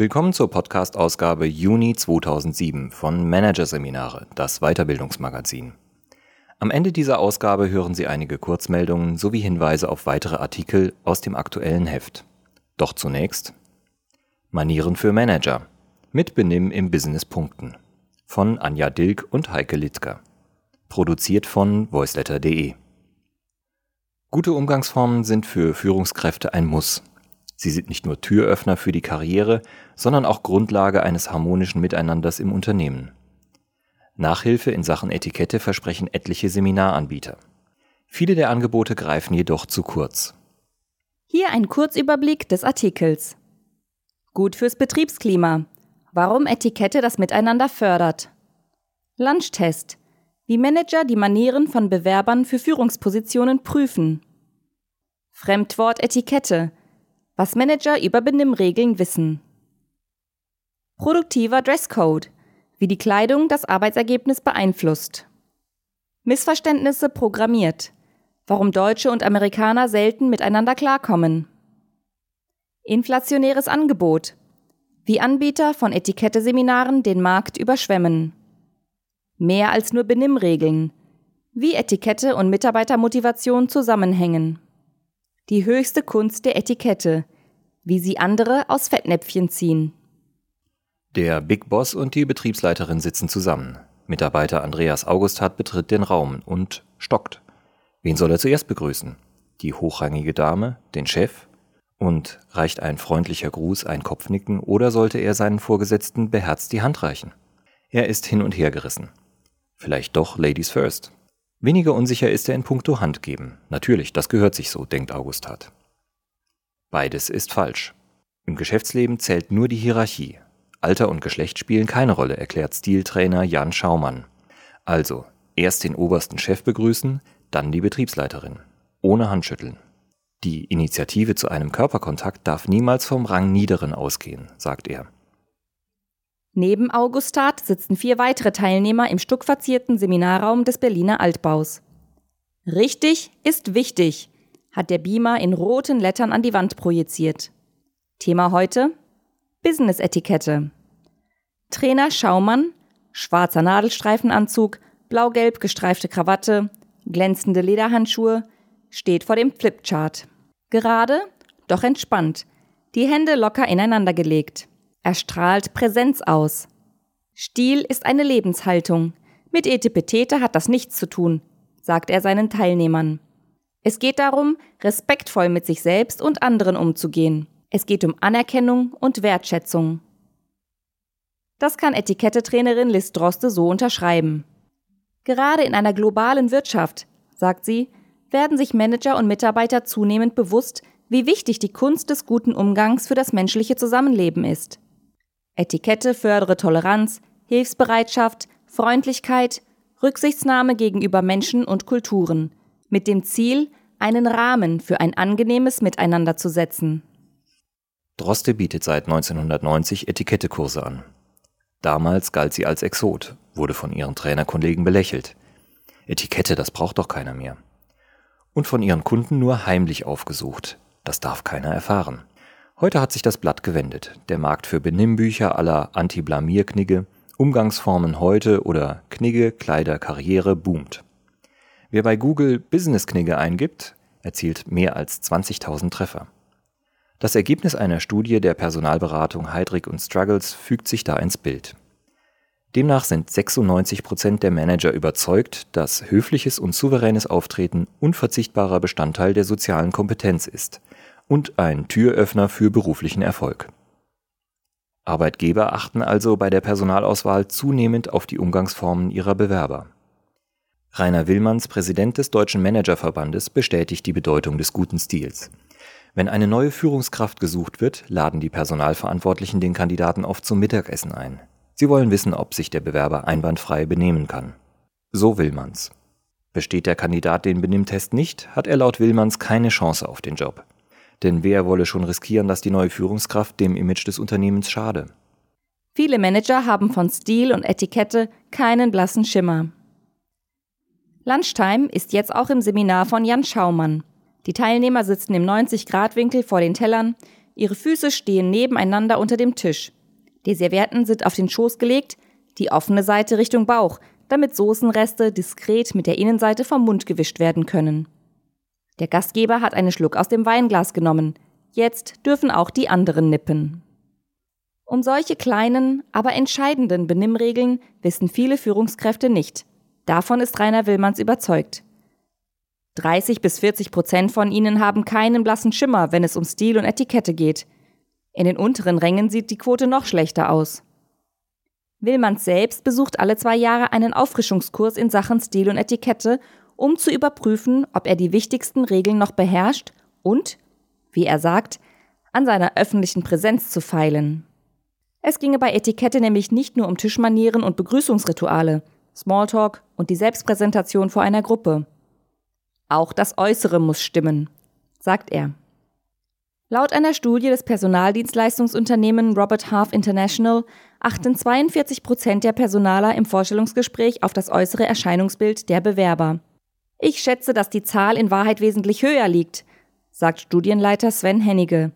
Willkommen zur Podcast-Ausgabe Juni 2007 von Managerseminare, das Weiterbildungsmagazin. Am Ende dieser Ausgabe hören Sie einige Kurzmeldungen sowie Hinweise auf weitere Artikel aus dem aktuellen Heft. Doch zunächst Manieren für Manager mit Benimm im Business Punkten von Anja Dilk und Heike Littker. Produziert von voiceletter.de. Gute Umgangsformen sind für Führungskräfte ein Muss. Sie sind nicht nur Türöffner für die Karriere, sondern auch Grundlage eines harmonischen Miteinanders im Unternehmen. Nachhilfe in Sachen Etikette versprechen etliche Seminaranbieter. Viele der Angebote greifen jedoch zu kurz. Hier ein Kurzüberblick des Artikels. Gut fürs Betriebsklima. Warum Etikette das Miteinander fördert. Lunchtest. Wie Manager die Manieren von Bewerbern für Führungspositionen prüfen. Fremdwort Etikette was Manager über Benimmregeln wissen. Produktiver Dresscode, wie die Kleidung das Arbeitsergebnis beeinflusst. Missverständnisse programmiert, warum Deutsche und Amerikaner selten miteinander klarkommen. Inflationäres Angebot, wie Anbieter von Etikette-Seminaren den Markt überschwemmen. Mehr als nur Benimmregeln, wie Etikette und Mitarbeitermotivation zusammenhängen. Die höchste Kunst der Etikette, wie sie andere aus Fettnäpfchen ziehen. Der Big Boss und die Betriebsleiterin sitzen zusammen. Mitarbeiter Andreas Augustat betritt den Raum und stockt. Wen soll er zuerst begrüßen? Die hochrangige Dame, den Chef? Und reicht ein freundlicher Gruß, ein Kopfnicken oder sollte er seinen Vorgesetzten beherzt die Hand reichen? Er ist hin und her gerissen. Vielleicht doch Ladies first. Weniger unsicher ist er in puncto Handgeben. Natürlich, das gehört sich so, denkt Augustat. Beides ist falsch. Im Geschäftsleben zählt nur die Hierarchie. Alter und Geschlecht spielen keine Rolle, erklärt Stiltrainer Jan Schaumann. Also, erst den obersten Chef begrüßen, dann die Betriebsleiterin. Ohne Handschütteln. Die Initiative zu einem Körperkontakt darf niemals vom Rang Niederen ausgehen, sagt er. Neben Augustat sitzen vier weitere Teilnehmer im stuckverzierten Seminarraum des Berliner Altbaus. Richtig ist wichtig, hat der Beamer in roten Lettern an die Wand projiziert. Thema heute Business-Etikette. Trainer Schaumann, schwarzer Nadelstreifenanzug, blau-gelb gestreifte Krawatte, glänzende Lederhandschuhe, steht vor dem Flipchart. Gerade, doch entspannt, die Hände locker ineinander gelegt. Er strahlt Präsenz aus. Stil ist eine Lebenshaltung. Mit Etepetete hat das nichts zu tun, sagt er seinen Teilnehmern. Es geht darum, respektvoll mit sich selbst und anderen umzugehen. Es geht um Anerkennung und Wertschätzung. Das kann Etikettetrainerin Liz Droste so unterschreiben. Gerade in einer globalen Wirtschaft, sagt sie, werden sich Manager und Mitarbeiter zunehmend bewusst, wie wichtig die Kunst des guten Umgangs für das menschliche Zusammenleben ist. Etikette fördere Toleranz, Hilfsbereitschaft, Freundlichkeit, Rücksichtsnahme gegenüber Menschen und Kulturen, mit dem Ziel, einen Rahmen für ein angenehmes Miteinander zu setzen. Droste bietet seit 1990 Etikettekurse an. Damals galt sie als Exot, wurde von ihren Trainerkollegen belächelt. Etikette, das braucht doch keiner mehr. Und von ihren Kunden nur heimlich aufgesucht. Das darf keiner erfahren. Heute hat sich das Blatt gewendet. Der Markt für Benimmbücher aller Anti-Blamier-Knigge, Umgangsformen heute oder Knigge, Kleider, Karriere boomt. Wer bei Google Business-Knigge eingibt, erzielt mehr als 20.000 Treffer. Das Ergebnis einer Studie der Personalberatung Heidrick und Struggles fügt sich da ins Bild. Demnach sind 96 Prozent der Manager überzeugt, dass höfliches und souveränes Auftreten unverzichtbarer Bestandteil der sozialen Kompetenz ist und ein Türöffner für beruflichen Erfolg. Arbeitgeber achten also bei der Personalauswahl zunehmend auf die Umgangsformen ihrer Bewerber. Rainer Willmanns, Präsident des Deutschen Managerverbandes, bestätigt die Bedeutung des guten Stils. Wenn eine neue Führungskraft gesucht wird, laden die Personalverantwortlichen den Kandidaten oft zum Mittagessen ein. Sie wollen wissen, ob sich der Bewerber einwandfrei benehmen kann. So Willmanns. Besteht der Kandidat den Benimmtest nicht, hat er laut Willmanns keine Chance auf den Job. Denn wer wolle schon riskieren, dass die neue Führungskraft dem Image des Unternehmens schade? Viele Manager haben von Stil und Etikette keinen blassen Schimmer. Lunchtime ist jetzt auch im Seminar von Jan Schaumann. Die Teilnehmer sitzen im 90-Grad-Winkel vor den Tellern, Ihre Füße stehen nebeneinander unter dem Tisch. Die Servietten sind auf den Schoß gelegt, die offene Seite Richtung Bauch, damit Soßenreste diskret mit der Innenseite vom Mund gewischt werden können. Der Gastgeber hat einen Schluck aus dem Weinglas genommen. Jetzt dürfen auch die anderen nippen. Um solche kleinen, aber entscheidenden Benimmregeln wissen viele Führungskräfte nicht. Davon ist Rainer Willmanns überzeugt. 30 bis 40 Prozent von ihnen haben keinen blassen Schimmer, wenn es um Stil und Etikette geht. In den unteren Rängen sieht die Quote noch schlechter aus. Willmanns selbst besucht alle zwei Jahre einen Auffrischungskurs in Sachen Stil und Etikette um zu überprüfen, ob er die wichtigsten Regeln noch beherrscht und, wie er sagt, an seiner öffentlichen Präsenz zu feilen. Es ginge bei Etikette nämlich nicht nur um Tischmanieren und Begrüßungsrituale, Smalltalk und die Selbstpräsentation vor einer Gruppe. Auch das Äußere muss stimmen, sagt er. Laut einer Studie des Personaldienstleistungsunternehmens Robert Half International achten 42 Prozent der Personaler im Vorstellungsgespräch auf das äußere Erscheinungsbild der Bewerber. Ich schätze, dass die Zahl in Wahrheit wesentlich höher liegt, sagt Studienleiter Sven Hennige.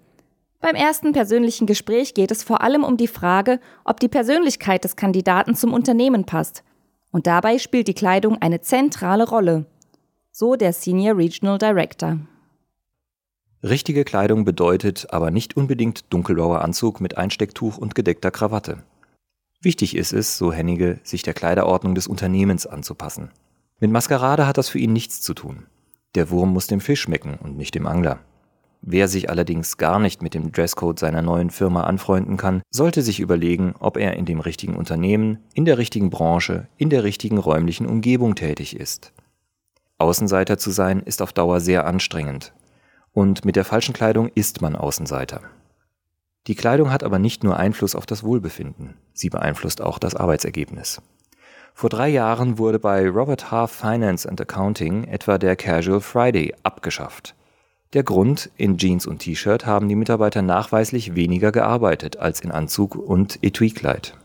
Beim ersten persönlichen Gespräch geht es vor allem um die Frage, ob die Persönlichkeit des Kandidaten zum Unternehmen passt. Und dabei spielt die Kleidung eine zentrale Rolle. So der Senior Regional Director. Richtige Kleidung bedeutet aber nicht unbedingt dunkelblauer Anzug mit Einstecktuch und gedeckter Krawatte. Wichtig ist es, so Hennige, sich der Kleiderordnung des Unternehmens anzupassen. Mit Maskerade hat das für ihn nichts zu tun. Der Wurm muss dem Fisch schmecken und nicht dem Angler. Wer sich allerdings gar nicht mit dem Dresscode seiner neuen Firma anfreunden kann, sollte sich überlegen, ob er in dem richtigen Unternehmen, in der richtigen Branche, in der richtigen räumlichen Umgebung tätig ist. Außenseiter zu sein ist auf Dauer sehr anstrengend. Und mit der falschen Kleidung ist man Außenseiter. Die Kleidung hat aber nicht nur Einfluss auf das Wohlbefinden, sie beeinflusst auch das Arbeitsergebnis. Vor drei Jahren wurde bei Robert Half Finance and Accounting etwa der Casual Friday abgeschafft. Der Grund, in Jeans und T-Shirt haben die Mitarbeiter nachweislich weniger gearbeitet als in Anzug und Etui-Kleid.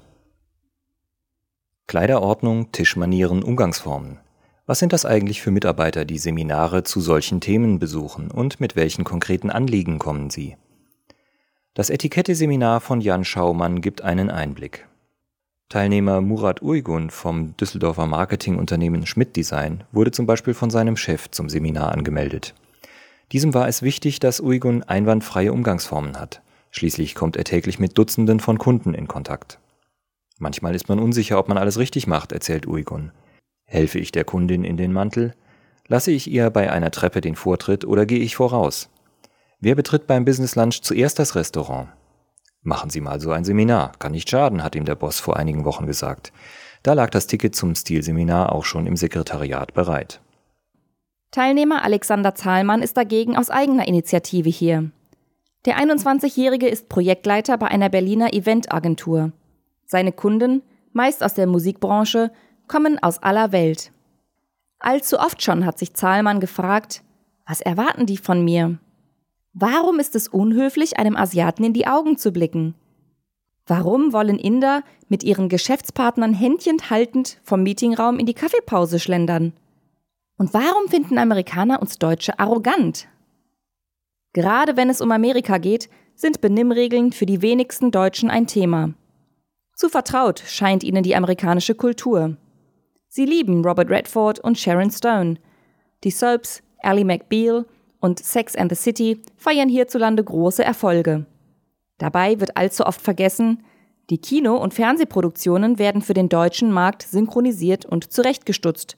Kleiderordnung, Tischmanieren, Umgangsformen. Was sind das eigentlich für Mitarbeiter, die Seminare zu solchen Themen besuchen und mit welchen konkreten Anliegen kommen sie? Das Etikette-Seminar von Jan Schaumann gibt einen Einblick. Teilnehmer Murat Uygun vom Düsseldorfer Marketingunternehmen Schmidt Design wurde zum Beispiel von seinem Chef zum Seminar angemeldet. Diesem war es wichtig, dass Uygun einwandfreie Umgangsformen hat. Schließlich kommt er täglich mit Dutzenden von Kunden in Kontakt. Manchmal ist man unsicher, ob man alles richtig macht, erzählt Uygun. Helfe ich der Kundin in den Mantel? Lasse ich ihr bei einer Treppe den Vortritt oder gehe ich voraus? Wer betritt beim Business Lunch zuerst das Restaurant? Machen Sie mal so ein Seminar, kann nicht schaden, hat ihm der Boss vor einigen Wochen gesagt. Da lag das Ticket zum Stilseminar auch schon im Sekretariat bereit. Teilnehmer Alexander Zahlmann ist dagegen aus eigener Initiative hier. Der 21-Jährige ist Projektleiter bei einer Berliner Eventagentur. Seine Kunden, meist aus der Musikbranche, kommen aus aller Welt. Allzu oft schon hat sich Zahlmann gefragt, was erwarten die von mir? Warum ist es unhöflich, einem Asiaten in die Augen zu blicken? Warum wollen Inder mit ihren Geschäftspartnern Händchen haltend vom Meetingraum in die Kaffeepause schlendern? Und warum finden Amerikaner uns Deutsche arrogant? Gerade wenn es um Amerika geht, sind Benimmregeln für die wenigsten Deutschen ein Thema. Zu vertraut scheint ihnen die amerikanische Kultur. Sie lieben Robert Redford und Sharon Stone. Die Soaps Ally McBeal und Sex and the City feiern hierzulande große Erfolge. Dabei wird allzu oft vergessen, die Kino- und Fernsehproduktionen werden für den deutschen Markt synchronisiert und zurechtgestutzt.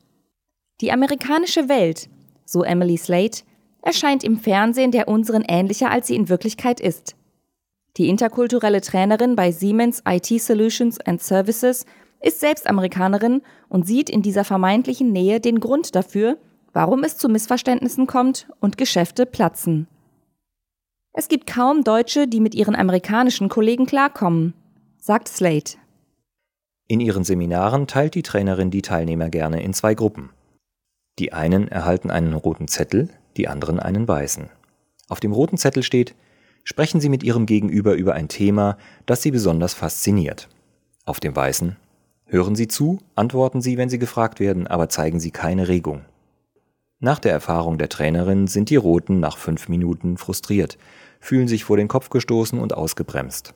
Die amerikanische Welt, so Emily Slate, erscheint im Fernsehen der unseren ähnlicher, als sie in Wirklichkeit ist. Die interkulturelle Trainerin bei Siemens IT Solutions and Services ist selbst Amerikanerin und sieht in dieser vermeintlichen Nähe den Grund dafür, warum es zu Missverständnissen kommt und Geschäfte platzen. Es gibt kaum Deutsche, die mit ihren amerikanischen Kollegen klarkommen, sagt Slate. In ihren Seminaren teilt die Trainerin die Teilnehmer gerne in zwei Gruppen. Die einen erhalten einen roten Zettel, die anderen einen weißen. Auf dem roten Zettel steht, sprechen Sie mit Ihrem Gegenüber über ein Thema, das Sie besonders fasziniert. Auf dem weißen, hören Sie zu, antworten Sie, wenn Sie gefragt werden, aber zeigen Sie keine Regung. Nach der Erfahrung der Trainerin sind die Roten nach fünf Minuten frustriert, fühlen sich vor den Kopf gestoßen und ausgebremst.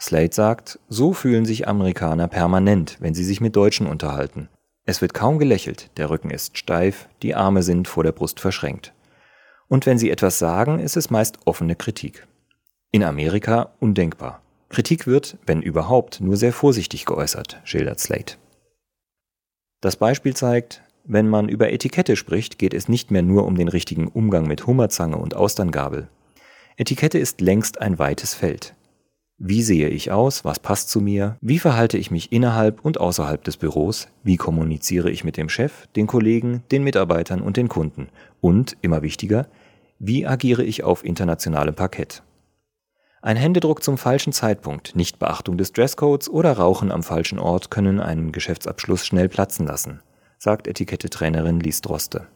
Slade sagt, so fühlen sich Amerikaner permanent, wenn sie sich mit Deutschen unterhalten. Es wird kaum gelächelt, der Rücken ist steif, die Arme sind vor der Brust verschränkt. Und wenn sie etwas sagen, ist es meist offene Kritik. In Amerika undenkbar. Kritik wird, wenn überhaupt, nur sehr vorsichtig geäußert, schildert Slade. Das Beispiel zeigt, wenn man über Etikette spricht, geht es nicht mehr nur um den richtigen Umgang mit Hummerzange und Austerngabel. Etikette ist längst ein weites Feld. Wie sehe ich aus? Was passt zu mir? Wie verhalte ich mich innerhalb und außerhalb des Büros? Wie kommuniziere ich mit dem Chef, den Kollegen, den Mitarbeitern und den Kunden? Und, immer wichtiger, wie agiere ich auf internationalem Parkett? Ein Händedruck zum falschen Zeitpunkt, Nichtbeachtung des Dresscodes oder Rauchen am falschen Ort können einen Geschäftsabschluss schnell platzen lassen sagt Etikette-Trainerin Lies Droste.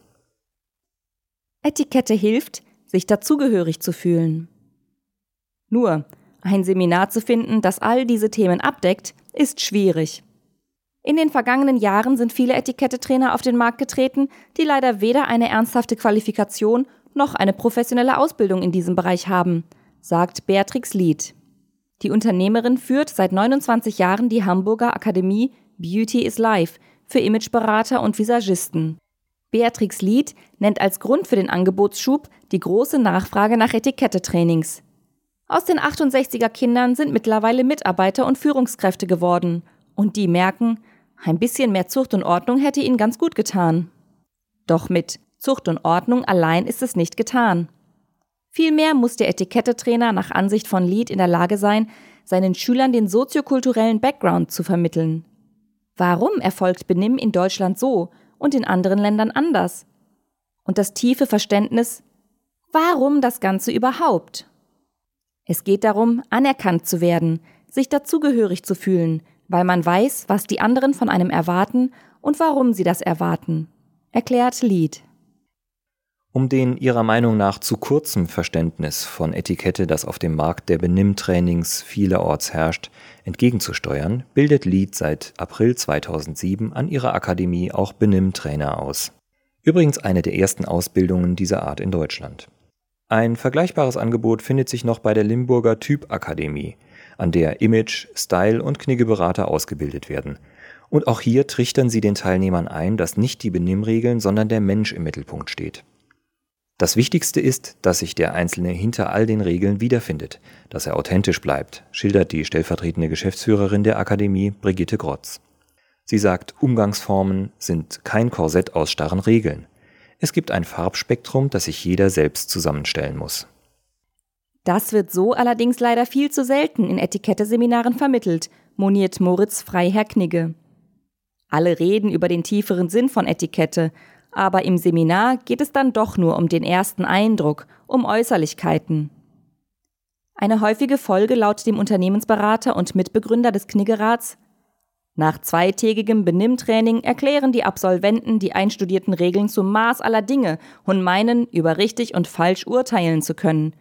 Etikette hilft, sich dazugehörig zu fühlen. Nur, ein Seminar zu finden, das all diese Themen abdeckt, ist schwierig. In den vergangenen Jahren sind viele Etikette-Trainer auf den Markt getreten, die leider weder eine ernsthafte Qualifikation noch eine professionelle Ausbildung in diesem Bereich haben, sagt Beatrix Lied. Die Unternehmerin führt seit 29 Jahren die Hamburger Akademie Beauty is Life, für Imageberater und Visagisten. Beatrix Lied nennt als Grund für den Angebotsschub die große Nachfrage nach Etikette-Trainings. Aus den 68er Kindern sind mittlerweile Mitarbeiter und Führungskräfte geworden. Und die merken, ein bisschen mehr Zucht und Ordnung hätte ihnen ganz gut getan. Doch mit Zucht und Ordnung allein ist es nicht getan. Vielmehr muss der Etikette-Trainer nach Ansicht von Lied in der Lage sein, seinen Schülern den soziokulturellen Background zu vermitteln. Warum erfolgt Benimm in Deutschland so und in anderen Ländern anders? Und das tiefe Verständnis, warum das Ganze überhaupt? Es geht darum, anerkannt zu werden, sich dazugehörig zu fühlen, weil man weiß, was die anderen von einem erwarten und warum sie das erwarten, erklärt Lied. Um den ihrer Meinung nach zu kurzem Verständnis von Etikette, das auf dem Markt der Benimmtrainings vielerorts herrscht, entgegenzusteuern, bildet Lied seit April 2007 an ihrer Akademie auch Benimmtrainer aus. Übrigens eine der ersten Ausbildungen dieser Art in Deutschland. Ein vergleichbares Angebot findet sich noch bei der Limburger Typakademie, an der Image, Style und Kniggeberater ausgebildet werden. Und auch hier trichtern sie den Teilnehmern ein, dass nicht die Benimmregeln, sondern der Mensch im Mittelpunkt steht. Das Wichtigste ist, dass sich der Einzelne hinter all den Regeln wiederfindet, dass er authentisch bleibt, schildert die stellvertretende Geschäftsführerin der Akademie, Brigitte Grotz. Sie sagt, Umgangsformen sind kein Korsett aus starren Regeln. Es gibt ein Farbspektrum, das sich jeder selbst zusammenstellen muss. Das wird so allerdings leider viel zu selten in Etikette-Seminaren vermittelt, moniert Moritz Freiherr Knigge. Alle reden über den tieferen Sinn von Etikette, aber im Seminar geht es dann doch nur um den ersten Eindruck, um Äußerlichkeiten. Eine häufige Folge laut dem Unternehmensberater und Mitbegründer des Kniggerats nach zweitägigem Benimmtraining erklären die Absolventen die einstudierten Regeln zum Maß aller Dinge und meinen, über richtig und falsch urteilen zu können.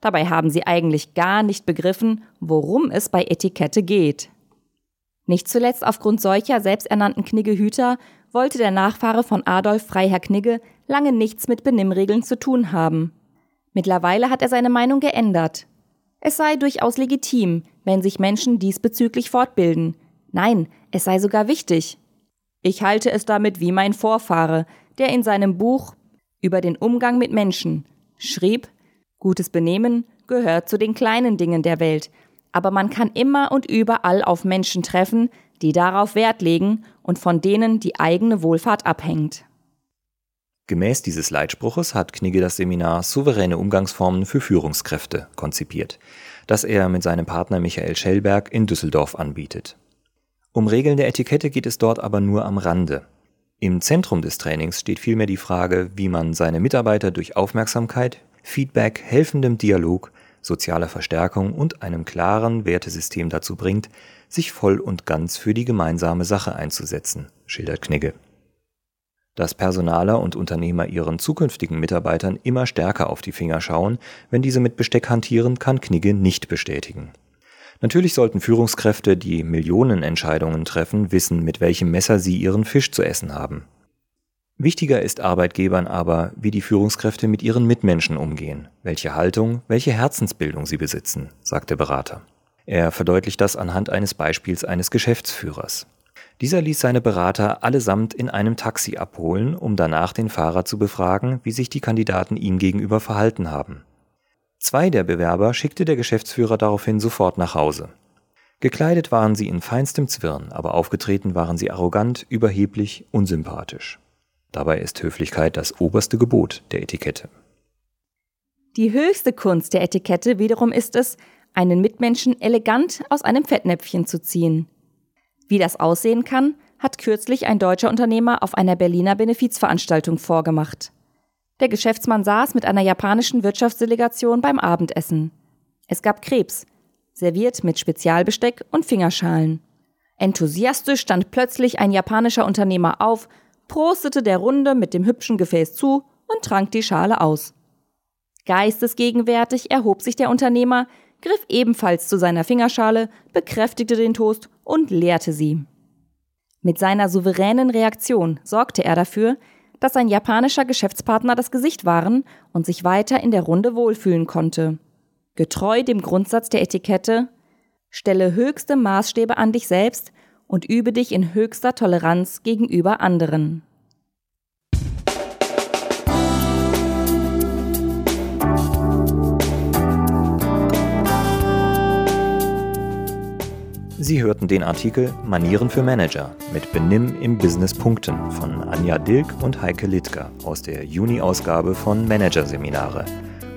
Dabei haben sie eigentlich gar nicht begriffen, worum es bei Etikette geht. Nicht zuletzt aufgrund solcher selbsternannten Kniggehüter wollte der Nachfahre von Adolf Freiherr Knigge lange nichts mit Benimmregeln zu tun haben. Mittlerweile hat er seine Meinung geändert. Es sei durchaus legitim, wenn sich Menschen diesbezüglich fortbilden. Nein, es sei sogar wichtig. Ich halte es damit wie mein Vorfahre, der in seinem Buch über den Umgang mit Menschen schrieb, gutes Benehmen gehört zu den kleinen Dingen der Welt, aber man kann immer und überall auf Menschen treffen, die darauf Wert legen und von denen die eigene Wohlfahrt abhängt. Gemäß dieses Leitspruches hat Knigge das Seminar Souveräne Umgangsformen für Führungskräfte konzipiert, das er mit seinem Partner Michael Schellberg in Düsseldorf anbietet. Um Regeln der Etikette geht es dort aber nur am Rande. Im Zentrum des Trainings steht vielmehr die Frage, wie man seine Mitarbeiter durch Aufmerksamkeit, Feedback, helfendem Dialog, sozialer Verstärkung und einem klaren Wertesystem dazu bringt, sich voll und ganz für die gemeinsame Sache einzusetzen, schildert Knigge. Dass Personaler und Unternehmer ihren zukünftigen Mitarbeitern immer stärker auf die Finger schauen, wenn diese mit Besteck hantieren, kann Knigge nicht bestätigen. Natürlich sollten Führungskräfte, die Millionenentscheidungen treffen, wissen, mit welchem Messer sie ihren Fisch zu essen haben. Wichtiger ist Arbeitgebern aber, wie die Führungskräfte mit ihren Mitmenschen umgehen, welche Haltung, welche Herzensbildung sie besitzen, sagt der Berater. Er verdeutlicht das anhand eines Beispiels eines Geschäftsführers. Dieser ließ seine Berater allesamt in einem Taxi abholen, um danach den Fahrer zu befragen, wie sich die Kandidaten ihm gegenüber verhalten haben. Zwei der Bewerber schickte der Geschäftsführer daraufhin sofort nach Hause. Gekleidet waren sie in feinstem Zwirn, aber aufgetreten waren sie arrogant, überheblich, unsympathisch. Dabei ist Höflichkeit das oberste Gebot der Etikette. Die höchste Kunst der Etikette wiederum ist es, einen Mitmenschen elegant aus einem Fettnäpfchen zu ziehen. Wie das aussehen kann, hat kürzlich ein deutscher Unternehmer auf einer Berliner Benefizveranstaltung vorgemacht. Der Geschäftsmann saß mit einer japanischen Wirtschaftsdelegation beim Abendessen. Es gab Krebs, serviert mit Spezialbesteck und Fingerschalen. Enthusiastisch stand plötzlich ein japanischer Unternehmer auf, prostete der Runde mit dem hübschen Gefäß zu und trank die Schale aus. Geistesgegenwärtig erhob sich der Unternehmer, griff ebenfalls zu seiner Fingerschale, bekräftigte den Toast und leerte sie. Mit seiner souveränen Reaktion sorgte er dafür, dass sein japanischer Geschäftspartner das Gesicht waren und sich weiter in der Runde wohlfühlen konnte. Getreu dem Grundsatz der Etikette, stelle höchste Maßstäbe an dich selbst und übe dich in höchster Toleranz gegenüber anderen. Sie hörten den Artikel Manieren für Manager mit Benimm im Business Punkten von Anja Dilk und Heike Littger aus der Juni-Ausgabe von Managerseminare,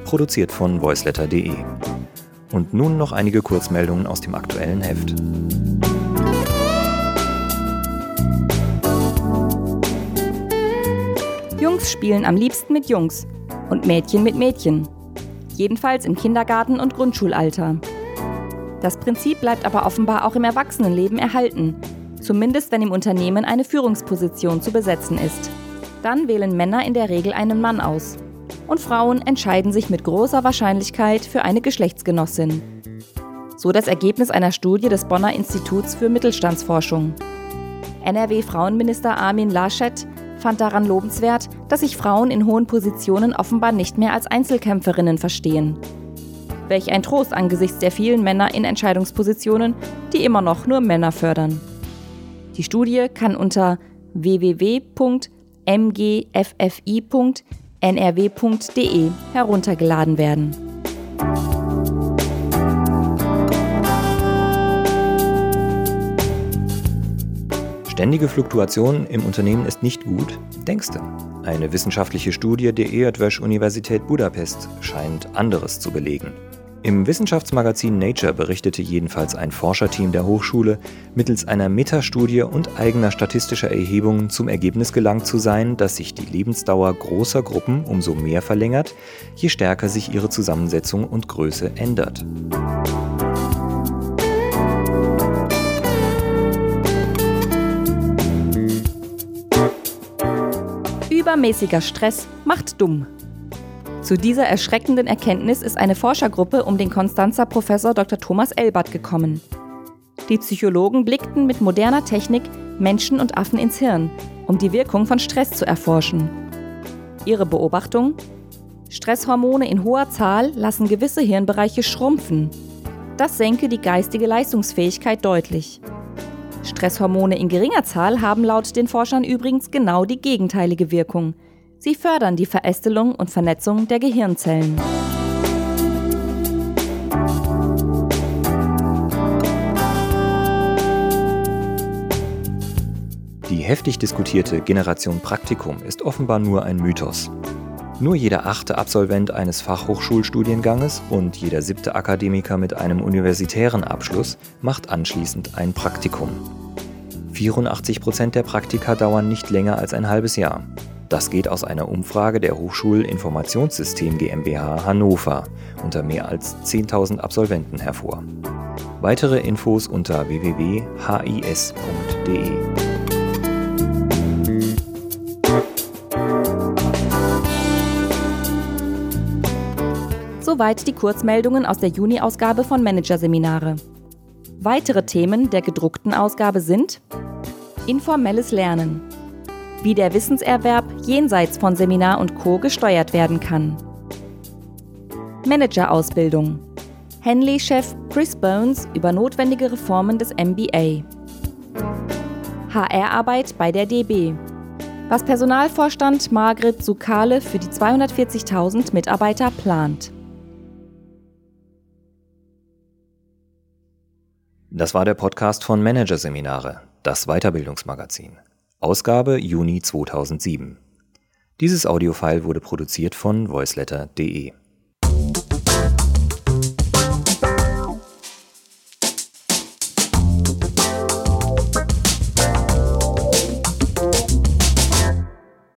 produziert von voiceletter.de. Und nun noch einige Kurzmeldungen aus dem aktuellen Heft. Jungs spielen am liebsten mit Jungs und Mädchen mit Mädchen. Jedenfalls im Kindergarten und Grundschulalter. Das Prinzip bleibt aber offenbar auch im Erwachsenenleben erhalten, zumindest wenn im Unternehmen eine Führungsposition zu besetzen ist. Dann wählen Männer in der Regel einen Mann aus. Und Frauen entscheiden sich mit großer Wahrscheinlichkeit für eine Geschlechtsgenossin. So das Ergebnis einer Studie des Bonner Instituts für Mittelstandsforschung. NRW-Frauenminister Armin Laschet fand daran lobenswert, dass sich Frauen in hohen Positionen offenbar nicht mehr als Einzelkämpferinnen verstehen. Welch ein Trost angesichts der vielen Männer in Entscheidungspositionen, die immer noch nur Männer fördern. Die Studie kann unter www.mgffi.nrw.de heruntergeladen werden. Ständige Fluktuation im Unternehmen ist nicht gut, denkst du? Eine wissenschaftliche Studie der Eötvös Universität Budapest scheint anderes zu belegen. Im Wissenschaftsmagazin Nature berichtete jedenfalls ein Forscherteam der Hochschule, mittels einer Metastudie und eigener statistischer Erhebungen zum Ergebnis gelangt zu sein, dass sich die Lebensdauer großer Gruppen umso mehr verlängert, je stärker sich ihre Zusammensetzung und Größe ändert. Übermäßiger Stress macht dumm. Zu dieser erschreckenden Erkenntnis ist eine Forschergruppe um den Konstanzer Professor Dr. Thomas Elbert gekommen. Die Psychologen blickten mit moderner Technik Menschen und Affen ins Hirn, um die Wirkung von Stress zu erforschen. Ihre Beobachtung? Stresshormone in hoher Zahl lassen gewisse Hirnbereiche schrumpfen. Das senke die geistige Leistungsfähigkeit deutlich. Stresshormone in geringer Zahl haben laut den Forschern übrigens genau die gegenteilige Wirkung – Sie fördern die Verästelung und Vernetzung der Gehirnzellen. Die heftig diskutierte Generation Praktikum ist offenbar nur ein Mythos. Nur jeder achte Absolvent eines Fachhochschulstudienganges und jeder siebte Akademiker mit einem universitären Abschluss macht anschließend ein Praktikum. 84 Prozent der Praktika dauern nicht länger als ein halbes Jahr. Das geht aus einer Umfrage der Hochschulinformationssystem GmbH Hannover unter mehr als 10.000 Absolventen hervor. Weitere Infos unter www.his.de. Soweit die Kurzmeldungen aus der Juni-Ausgabe von Managerseminare. Weitere Themen der gedruckten Ausgabe sind informelles Lernen, wie der Wissenserwerb jenseits von Seminar und Co gesteuert werden kann. Managerausbildung. Henley-Chef Chris Bones über notwendige Reformen des MBA. HR-Arbeit bei der DB. Was Personalvorstand Margret Sukale für die 240.000 Mitarbeiter plant. Das war der Podcast von Managerseminare, das Weiterbildungsmagazin. Ausgabe Juni 2007. Dieses Audiofile wurde produziert von voiceletter.de.